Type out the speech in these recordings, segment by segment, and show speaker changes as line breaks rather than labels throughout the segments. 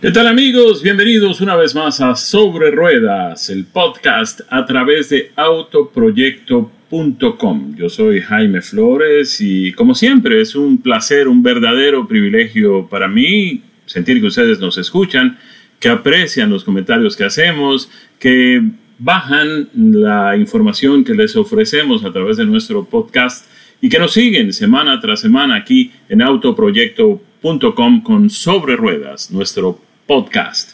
¿Qué tal amigos? Bienvenidos una vez más a Sobre Ruedas, el podcast a través de autoproyecto.com. Yo soy Jaime Flores y como siempre es un placer, un verdadero privilegio para mí sentir que ustedes nos escuchan, que aprecian los comentarios que hacemos, que bajan la información que les ofrecemos a través de nuestro podcast y que nos siguen semana tras semana aquí en autoproyecto.com con Sobre Ruedas, nuestro podcast.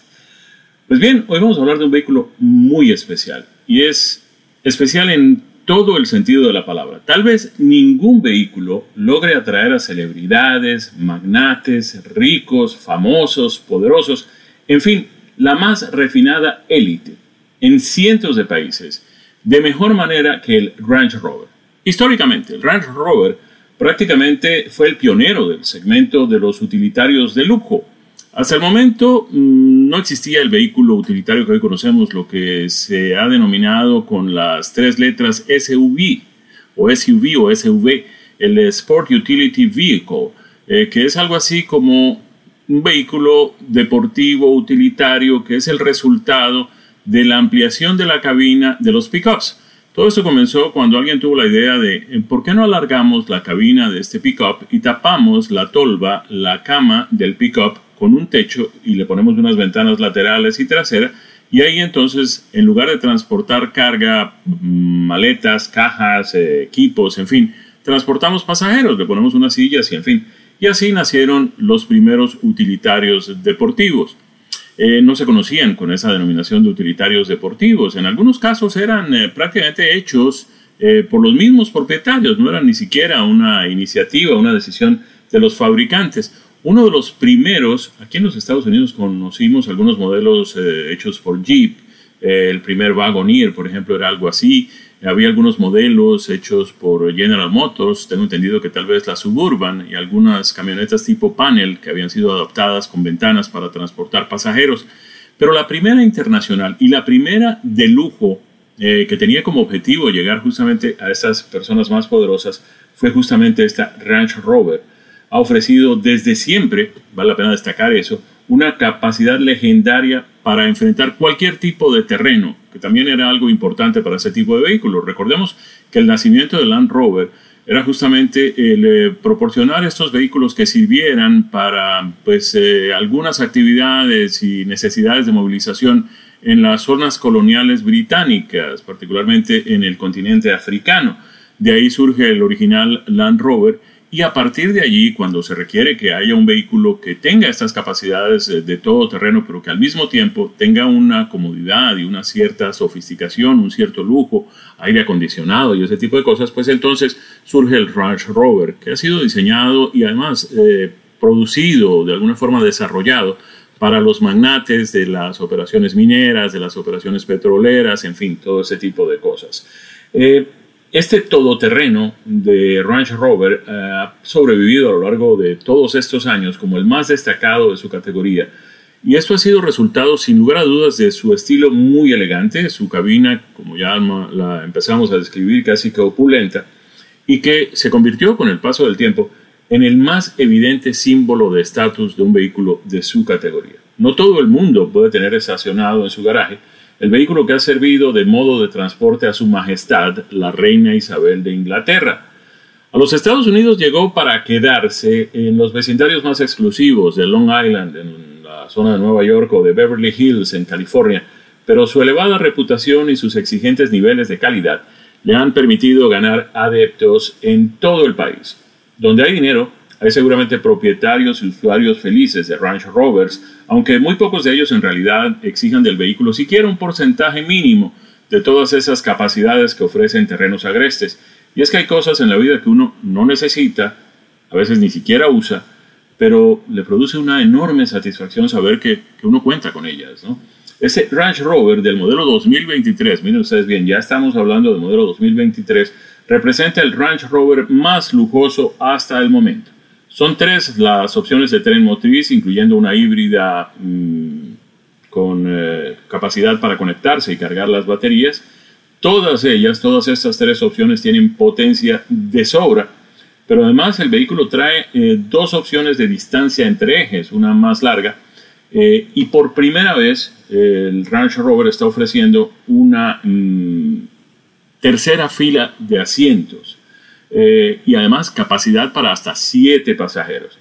Pues bien, hoy vamos a hablar de un vehículo muy especial y es especial en todo el sentido de la palabra. Tal vez ningún vehículo logre atraer a celebridades, magnates, ricos, famosos, poderosos, en fin, la más refinada élite en cientos de países, de mejor manera que el Range Rover. Históricamente, el Range Rover prácticamente fue el pionero del segmento de los utilitarios de lujo hasta el momento mm, no existía el vehículo utilitario que hoy conocemos, lo que se ha denominado con las tres letras SUV o SUV o SUV, el Sport Utility Vehicle, eh, que es algo así como un vehículo deportivo utilitario que es el resultado de la ampliación de la cabina de los pickups. Todo esto comenzó cuando alguien tuvo la idea de eh, ¿por qué no alargamos la cabina de este pickup y tapamos la tolva, la cama del pickup con un techo y le ponemos unas ventanas laterales y traseras y ahí entonces en lugar de transportar carga, mm, maletas, cajas, eh, equipos, en fin, transportamos pasajeros, le ponemos unas sillas y en fin. Y así nacieron los primeros utilitarios deportivos. Eh, no se conocían con esa denominación de utilitarios deportivos. En algunos casos eran eh, prácticamente hechos por los mismos propietarios, no eran ni siquiera una iniciativa, una decisión de los fabricantes. Uno de los primeros, aquí en los Estados Unidos conocimos algunos modelos eh, hechos por Jeep. Eh, el primer Wagoneer, por ejemplo, era algo así. Había algunos modelos hechos por General Motors, tengo entendido que tal vez la Suburban y algunas camionetas tipo panel que habían sido adaptadas con ventanas para transportar pasajeros. Pero la primera internacional y la primera de lujo eh, que tenía como objetivo llegar justamente a esas personas más poderosas fue justamente esta Range Rover ha ofrecido desde siempre, vale la pena destacar eso, una capacidad legendaria para enfrentar cualquier tipo de terreno, que también era algo importante para ese tipo de vehículos. Recordemos que el nacimiento del Land Rover era justamente el eh, proporcionar estos vehículos que sirvieran para pues, eh, algunas actividades y necesidades de movilización en las zonas coloniales británicas, particularmente en el continente africano. De ahí surge el original Land Rover y a partir de allí, cuando se requiere que haya un vehículo que tenga estas capacidades de todo terreno, pero que al mismo tiempo tenga una comodidad y una cierta sofisticación, un cierto lujo, aire acondicionado y ese tipo de cosas, pues entonces surge el Range Rover, que ha sido diseñado y además eh, producido, de alguna forma desarrollado, para los magnates de las operaciones mineras, de las operaciones petroleras, en fin, todo ese tipo de cosas. Eh, este todoterreno de Range Rover eh, ha sobrevivido a lo largo de todos estos años como el más destacado de su categoría. Y esto ha sido resultado, sin lugar a dudas, de su estilo muy elegante, su cabina, como ya la empezamos a describir, casi que opulenta, y que se convirtió con el paso del tiempo en el más evidente símbolo de estatus de un vehículo de su categoría. No todo el mundo puede tener estacionado en su garaje el vehículo que ha servido de modo de transporte a Su Majestad, la Reina Isabel de Inglaterra. A los Estados Unidos llegó para quedarse en los vecindarios más exclusivos de Long Island, en la zona de Nueva York o de Beverly Hills, en California, pero su elevada reputación y sus exigentes niveles de calidad le han permitido ganar adeptos en todo el país. Donde hay dinero, hay seguramente propietarios y usuarios felices de Range Rovers, aunque muy pocos de ellos en realidad exijan del vehículo siquiera un porcentaje mínimo de todas esas capacidades que ofrecen terrenos agrestes. Y es que hay cosas en la vida que uno no necesita, a veces ni siquiera usa, pero le produce una enorme satisfacción saber que, uno cuenta con ellas. ¿no? Ese Range Rover del modelo 2023, miren ustedes bien, ya estamos hablando del modelo 2023, representa el Range Rover más lujoso hasta el momento. Son tres las opciones de tren motriz, incluyendo una híbrida mm, con eh, capacidad para conectarse y cargar las baterías. Todas ellas, todas estas tres opciones tienen potencia de sobra, pero además el vehículo trae eh, dos opciones de distancia entre ejes, una más larga y por primera vez el Range Rover está ofreciendo una mm, tercera fila de asientos y además capacidad para hasta siete pasajeros.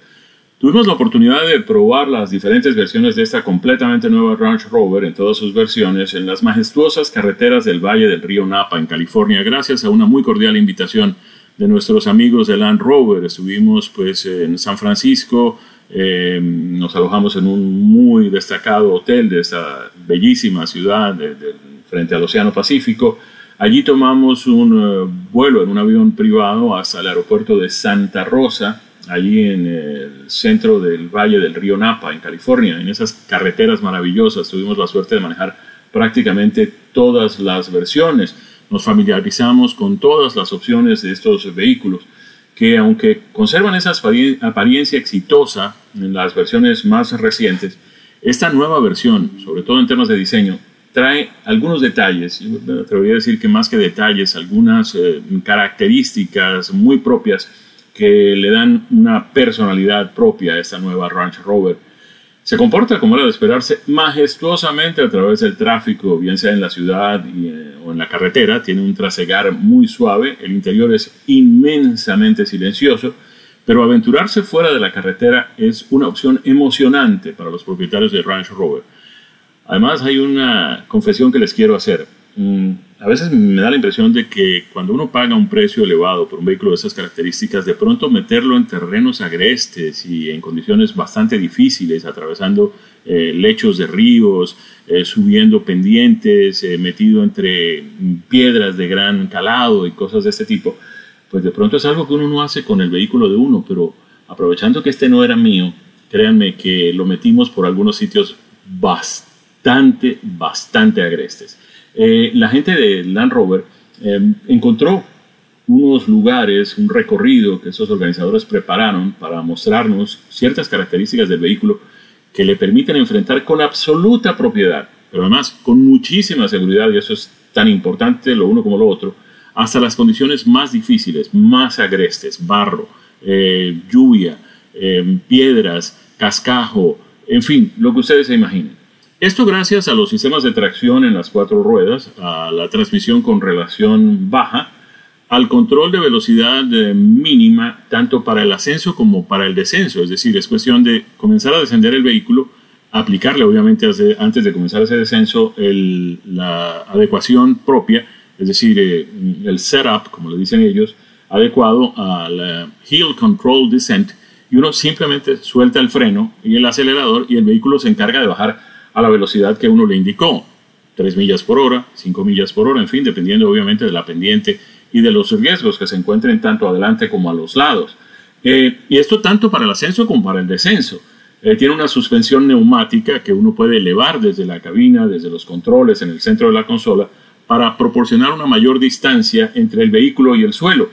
Tuvimos la oportunidad de probar las diferentes versiones de esta completamente nueva Range Rover en todas sus versiones en las majestuosas carreteras del Valle del Río Napa en California, gracias a una muy cordial invitación de nuestros amigos de Land Rover. Estuvimos pues en San Francisco, eh, nos alojamos en un muy destacado hotel de esta bellísima ciudad frente al Océano Pacífico. Allí tomamos un eh, vuelo en un avión privado hasta el aeropuerto de Santa Rosa allí en el centro del Valle del Río Napa, en California, en esas carreteras maravillosas. Tuvimos la suerte de manejar prácticamente todas las versiones. Nos familiarizamos con todas las opciones de estos vehículos que aunque conservan esa apariencia exitosa en las versiones más recientes, esta nueva versión, sobre todo en temas de diseño, trae algunos detalles, me atrevería a decir que más que detalles, algunas eh, características muy propias que le dan una personalidad propia a esta nueva Range Rover. Se comporta, como era de esperarse, majestuosamente a través del tráfico, bien sea en la ciudad eh, o en la carretera. Tiene un trasegar muy suave, el interior es inmensamente silencioso, pero aventurarse fuera de la carretera es una opción emocionante para los propietarios de Range Rover. Además, hay una confesión que les quiero hacer. Mm, a veces me da la impresión de que cuando uno paga un precio elevado por un vehículo de esas características, de pronto meterlo en terrenos agrestes y en condiciones bastante difíciles, atravesando eh, lechos de ríos, eh, subiendo pendientes, eh, metido entre piedras de gran calado y cosas de este tipo, pues de pronto es algo que uno no hace con el vehículo de uno, pero aprovechando que este no era mío, créanme que lo metimos por algunos sitios bastante, bastante agrestes. Eh, la gente de Land Rover eh, encontró unos lugares, un recorrido que esos organizadores prepararon para mostrarnos ciertas características del vehículo que le permiten enfrentar con absoluta propiedad, pero además con muchísima seguridad, y eso es tan importante lo uno como lo otro, hasta las condiciones más difíciles, más agrestes, barro, eh, lluvia, piedras, cascajo, en fin, lo que ustedes se imaginen. Esto gracias a los sistemas de tracción en las cuatro ruedas, a la transmisión con relación baja, al control de velocidad eh, mínima tanto para el ascenso como para el descenso. Es decir, es cuestión de comenzar a descender el vehículo, aplicarle obviamente antes de comenzar ese descenso la adecuación propia, es decir, eh, el setup, como le dicen ellos, adecuado al eh, Hill Control Descent, y uno simplemente suelta el freno y el acelerador y el vehículo se encarga de bajar a la velocidad que uno le indicó, 3 millas por hora, 5 millas por hora, en fin, dependiendo obviamente de la pendiente y de los riesgos que se encuentren tanto adelante como a los lados. Eh, y esto tanto para el ascenso como para el descenso. Eh, tiene una suspensión neumática que uno puede elevar desde la cabina, desde los controles en el centro de la consola, para proporcionar una mayor distancia entre el vehículo y el suelo.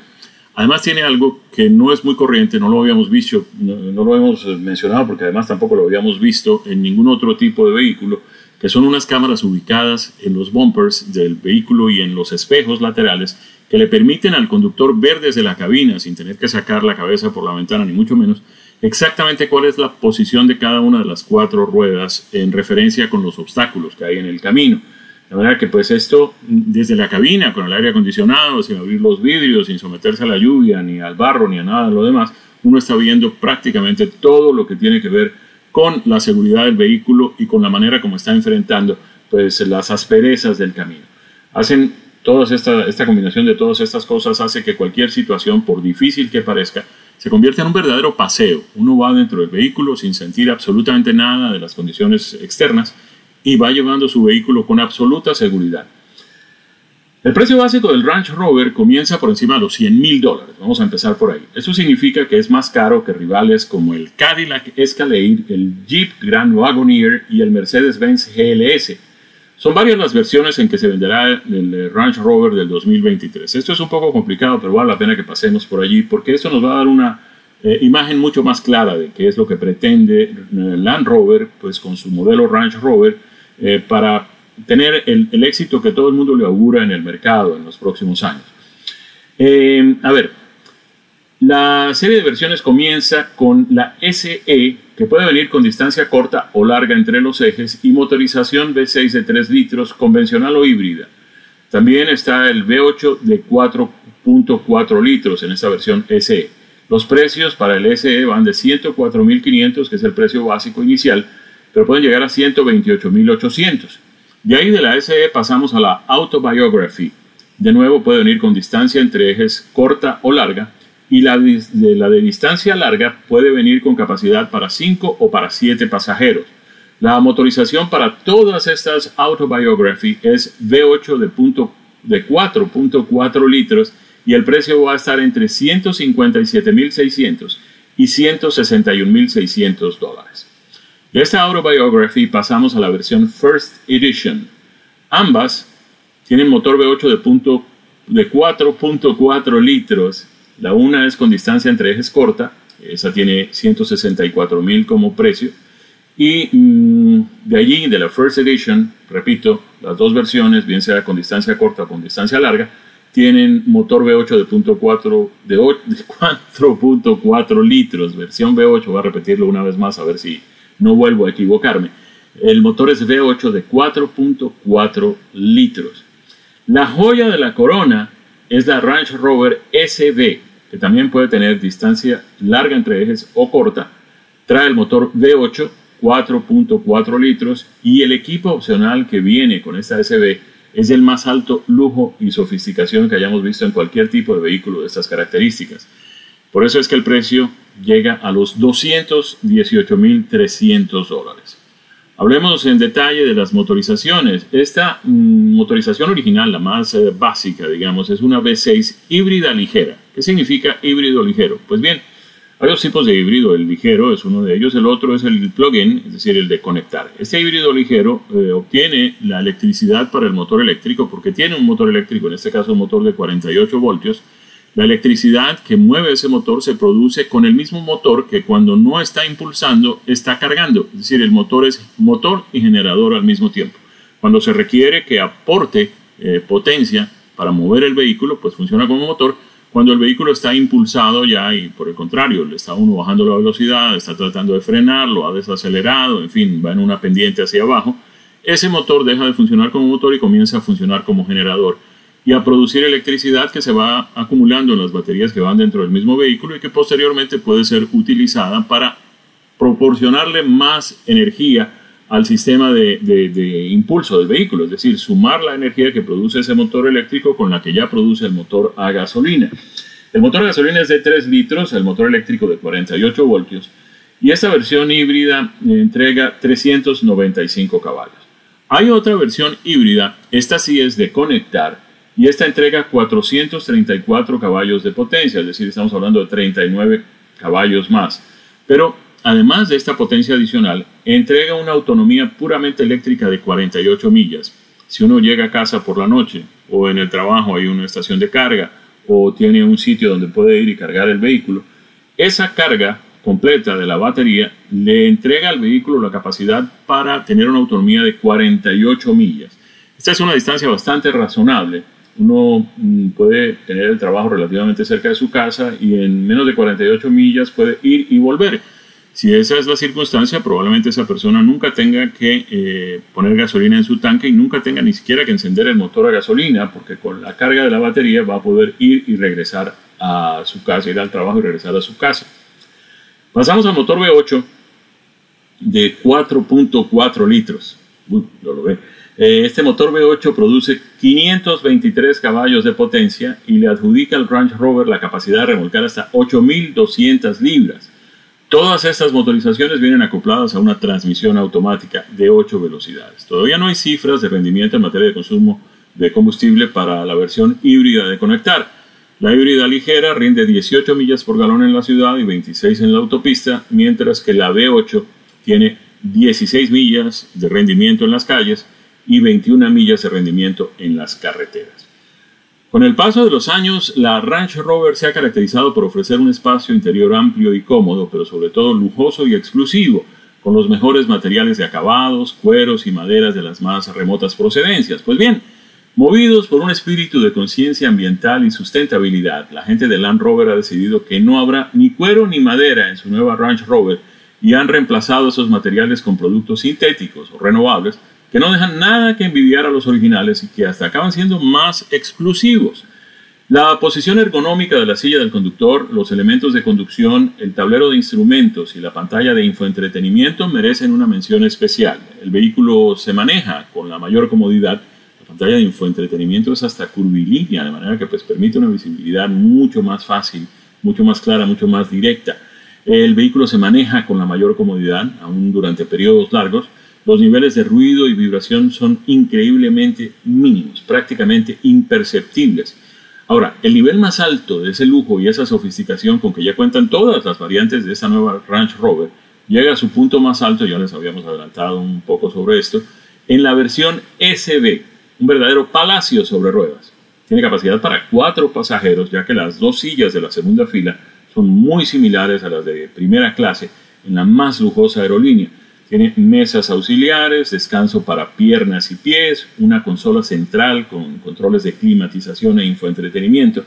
Además tiene algo que no es muy corriente, no lo habíamos visto, no, lo hemos mencionado porque además tampoco lo habíamos visto en ningún otro tipo de vehículo, que son unas cámaras ubicadas en los bumpers del vehículo y en los espejos laterales que le permiten al conductor ver desde la cabina, sin tener que sacar la cabeza por la ventana, ni mucho menos, exactamente cuál es la posición de cada una de las cuatro ruedas en referencia con los obstáculos que hay en el camino. De manera que pues esto desde la cabina, con el aire acondicionado, sin abrir los vidrios, sin someterse a la lluvia, ni al barro, ni a nada de lo demás, uno está viendo prácticamente todo lo que tiene que ver con la seguridad del vehículo y con la manera como está enfrentando pues las asperezas del camino. Hacen toda esta, esta combinación de todas estas cosas hace que cualquier situación, por difícil que parezca, se convierta en un verdadero paseo. Uno va dentro del vehículo sin sentir absolutamente nada de las condiciones externas y va llevando su vehículo con absoluta seguridad. El precio básico del Range Rover comienza por encima de los 100 mil dólares. Vamos a empezar por ahí. Eso significa que es más caro que rivales como el Cadillac Escalade, el Jeep Grand Wagoneer y el Mercedes-Benz GLS. Son varias las versiones en que se venderá el Range Rover del 2023. Esto es un poco complicado, pero vale la pena que pasemos por allí porque eso nos va a dar una eh, imagen mucho más clara de qué es lo que pretende eh, Land Rover pues, con su modelo Range Rover eh, para tener el, éxito que todo el mundo le augura en el mercado en los próximos años. Eh, a ver, La serie de versiones comienza con la SE, que puede venir con distancia corta o larga entre los ejes, y motorización V6 de 3 litros, convencional o híbrida. También está el V8 de 4.4 litros en esta versión SE. Los precios para el SE van de 104.500, que es el precio básico inicial, pero pueden llegar a 128.800. De ahí de la SE pasamos a la Autobiography. De nuevo puede venir con distancia entre ejes corta o larga y la de, la de distancia larga puede venir con capacidad para 5 o para 7 pasajeros. La motorización para todas estas Autobiography es V8 de, de 4.4 litros y el precio va a estar entre 157.600 y 161.600 dólares. De esta Autobiography pasamos a la versión First Edition. Ambas tienen motor V8 de, de 4.4 litros la una es con distancia entre ejes corta, esa tiene 164 mil como precio. Y mm, de allí, de la First Edition, repito, las dos versiones, bien sea con distancia corta o con distancia larga, tienen motor V8 de, punto 4, de, 4.4 litros, versión V8, voy a repetirlo una vez más a ver si no vuelvo a equivocarme. El motor es V8 de 4.4 litros. La joya de la corona es la Range Rover SB, que también puede tener distancia larga entre ejes o corta. Trae el motor V8 4.4 litros y el equipo opcional que viene con esta SB es el más alto lujo y sofisticación que hayamos visto en cualquier tipo de vehículo de estas características. Por eso es que el precio llega a los 218.300 dólares. Hablemos en detalle de las motorizaciones. Esta mm, motorización original, la más eh, básica, digamos, es una V6 híbrida ligera. ¿Qué significa híbrido ligero? Pues bien, hay dos tipos de híbrido. El ligero es uno de ellos, el otro es el plug-in, es decir, el de conectar. Este híbrido ligero eh, obtiene la electricidad para el motor eléctrico porque tiene un motor eléctrico, en este caso un motor de 48 voltios, la electricidad que mueve ese motor se produce con el mismo motor que cuando no está impulsando está cargando. Es decir, el motor es motor y generador al mismo tiempo. Cuando se requiere que aporte eh, potencia para mover el vehículo, pues funciona como motor. Cuando el vehículo está impulsado ya y por el contrario, le está uno bajando la velocidad, está tratando de frenarlo, ha desacelerado, en fin, va en una pendiente hacia abajo, ese motor deja de funcionar como motor y comienza a funcionar como generador y a producir electricidad que se va acumulando en las baterías que van dentro del mismo vehículo y que posteriormente puede ser utilizada para proporcionarle más energía al sistema de, impulso del vehículo, es decir, sumar la energía que produce ese motor eléctrico con la que ya produce el motor a gasolina. El motor a gasolina es de 3 litros, el motor eléctrico de 48 voltios, y esta versión híbrida entrega 395 caballos. Hay otra versión híbrida, esta sí es de conectar, y esta entrega 434 caballos de potencia, es decir, estamos hablando de 39 caballos más. Pero además de esta potencia adicional, entrega una autonomía puramente eléctrica de 48 millas. Si uno llega a casa por la noche o en el trabajo hay una estación de carga o tiene un sitio donde puede ir y cargar el vehículo, esa carga completa de la batería le entrega al vehículo la capacidad para tener una autonomía de 48 millas. Esta es una distancia bastante razonable uno mm, puede tener el trabajo relativamente cerca de su casa y en menos de 48 millas puede ir y volver. Si esa es la circunstancia, probablemente esa persona nunca tenga que eh, poner gasolina en su tanque y nunca tenga ni siquiera que encender el motor a gasolina, porque con la carga de la batería va a poder ir y regresar a su casa, ir al trabajo y regresar a su casa. Pasamos al motor V8 de 4.4 litros. Uy, lo, lo ve eh, este motor V8 produce 523 caballos de potencia y le adjudica al Range Rover la capacidad de remolcar hasta 8.200 libras. Todas estas motorizaciones vienen acopladas a una transmisión automática de 8 velocidades. Todavía no hay cifras de rendimiento en materia de consumo de combustible para la versión híbrida de conectar. La híbrida ligera rinde 18 millas por galón en la ciudad y 26 en la autopista, mientras que la V8 tiene 16 millas de rendimiento en las calles y 21 millas de rendimiento en las carreteras. Con el paso de los años, la Range Rover se ha caracterizado por ofrecer un espacio interior amplio y cómodo, pero sobre todo lujoso y exclusivo, con los mejores materiales de acabados, cueros y maderas de las más remotas procedencias. Pues bien, Movidos por un espíritu de conciencia ambiental y sustentabilidad, la gente de Land Rover ha decidido que no habrá ni cuero ni madera en su nueva Range Rover y han reemplazado esos materiales con productos sintéticos o renovables que no dejan nada que envidiar a los originales y que hasta acaban siendo más exclusivos. La posición ergonómica de la silla del conductor, los elementos de conducción, el tablero de instrumentos y la pantalla de infoentretenimiento merecen una mención especial. El vehículo se maneja con la mayor comodidad. La pantalla de infoentretenimiento es hasta curvilínea, de manera que pues, permite una visibilidad mucho más fácil, mucho más clara, mucho más directa. El vehículo se maneja con la mayor comodidad, aún durante periodos largos. Los niveles de ruido y vibración son increíblemente mínimos, prácticamente imperceptibles. Ahora, el nivel más alto de ese lujo y esa sofisticación con que ya cuentan todas las variantes de esta nueva Range Rover llega a su punto más alto, ya les habíamos adelantado un poco sobre esto, en la versión SB, un verdadero palacio sobre ruedas. Tiene capacidad para cuatro pasajeros, ya que las dos sillas de la segunda fila son muy similares a las de primera clase en la más lujosa aerolínea tiene mesas auxiliares, descanso para piernas y pies, una consola central con controles de climatización e infoentretenimiento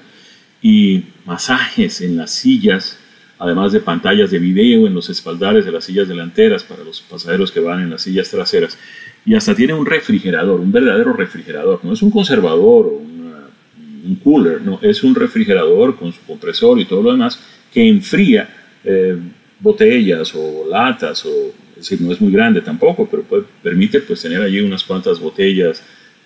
y masajes en las sillas, además de pantallas de video en los espaldares de las sillas delanteras para los pasajeros que van en las sillas traseras. Y hasta tiene un refrigerador, un verdadero refrigerador. No es un conservador o un cooler, no, es un refrigerador con su compresor y todo lo demás que enfría eh, botellas o latas o es decir, no es muy grande tampoco, pero permite pues, tener allí unas cuantas botellas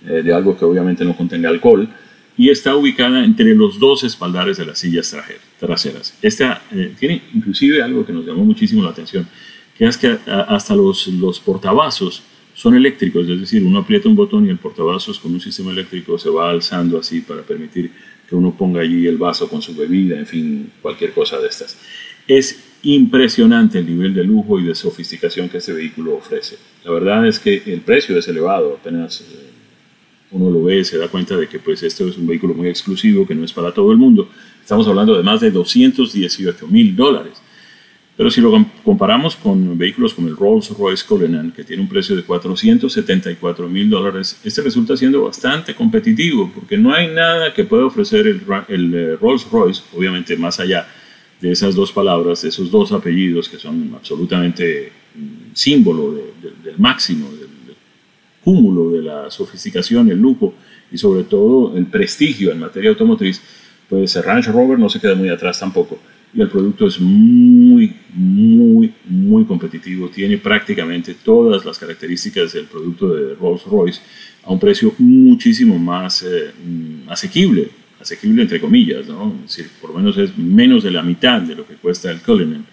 eh, de algo que obviamente no contenga alcohol y está ubicada entre los dos espaldares de las sillas traseras. Esta eh, tiene inclusive algo que nos llamó muchísimo la atención, que es que hasta los, los portavasos son eléctricos, es decir, uno aprieta un botón y el portavasos con un sistema eléctrico se va alzando así para permitir que uno ponga allí el vaso con su bebida, en fin, cualquier cosa de estas. Es impresionante el nivel de lujo y de sofisticación que este vehículo ofrece. La verdad es que el precio es elevado, apenas eh, uno lo ve se da cuenta de que pues esto es un vehículo muy exclusivo que no es para todo el mundo. Estamos hablando de más de 218 mil dólares. Pero si lo comparamos con vehículos como el Rolls-Royce Cullinan, que tiene un precio de 474 mil dólares, este resulta siendo bastante competitivo, porque no hay nada que pueda ofrecer el, el eh, Rolls-Royce, obviamente más allá de esas dos palabras, de esos dos apellidos que son absolutamente mm, símbolo del máximo, del, cúmulo de la sofisticación, el lujo y sobre todo el prestigio en materia automotriz, pues el Range Rover no se queda muy atrás tampoco. Y el producto es muy, muy, muy competitivo. Tiene prácticamente todas las características del producto de Rolls Royce a un precio muchísimo más eh, mm, asequible asequible entre comillas, ¿no? Es por lo menos es menos de la mitad de lo que cuesta el Cullinan.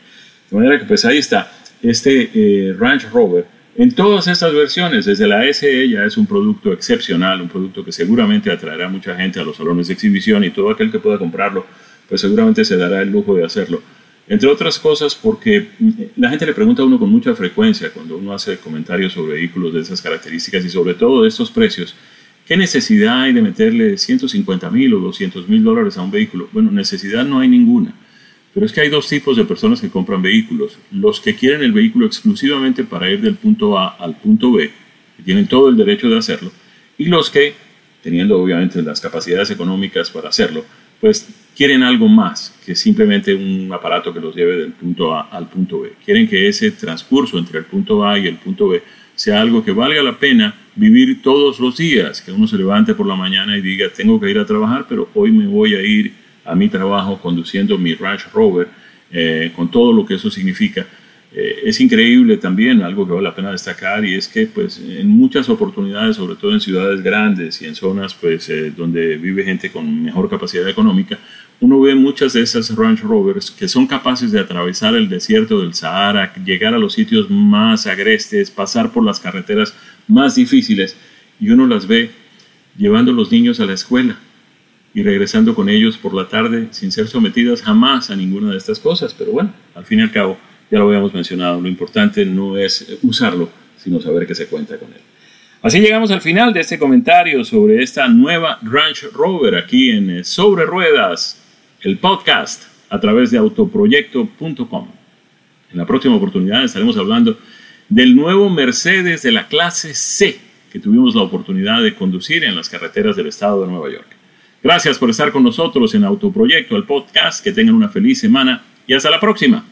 De manera que pues ahí está, este eh, Range Rover, en todas estas versiones, desde la SE ya es un producto excepcional, un producto que seguramente atraerá mucha gente a los salones de exhibición y todo aquel que pueda comprarlo, pues seguramente se dará el lujo de hacerlo. Entre otras cosas porque mm, la gente le pregunta a uno con mucha frecuencia cuando uno hace comentarios sobre vehículos de esas características y sobre todo de estos precios, ¿Qué necesidad hay de meterle 150 mil o 200 mil dólares a un vehículo? Bueno, necesidad no hay ninguna. Pero es que hay dos tipos de personas que compran vehículos. Los que quieren el vehículo exclusivamente para ir del punto A al punto B, que tienen todo el derecho de hacerlo, y los que, teniendo obviamente las capacidades económicas para hacerlo, pues quieren algo más que simplemente un aparato que los lleve del punto A al punto B. Quieren que ese transcurso entre el punto A y el punto B sea algo que valga la pena vivir todos los días, que uno se levante por la mañana y diga, tengo que ir a trabajar, pero hoy me voy a ir a mi trabajo conduciendo mi Range Rover, eh, con todo lo que eso significa. Eh, es increíble también, algo que vale la pena destacar, y es que pues, en muchas oportunidades, sobre todo en ciudades grandes y en zonas pues, eh, donde vive gente con mejor capacidad económica, uno ve muchas de esas Range Rovers que son capaces de atravesar el desierto del Sahara, llegar a los sitios más agrestes, pasar por las carreteras más difíciles, y uno las ve llevando a los niños a la escuela y regresando con ellos por la tarde sin ser sometidas jamás a ninguna de estas cosas. Pero bueno, al fin y al cabo, ya lo habíamos mencionado, lo importante no es usarlo, sino saber que se cuenta con él. Así llegamos al final de este comentario sobre esta nueva Range Rover aquí en Sobre Ruedas, el podcast a través de autoproyecto.com. En la próxima oportunidad estaremos hablando del nuevo Mercedes de la clase C, que tuvimos la oportunidad de conducir en las carreteras del estado de Nueva York. Gracias por estar con nosotros en Autoproyecto, el podcast. Que tengan una feliz semana y hasta la próxima.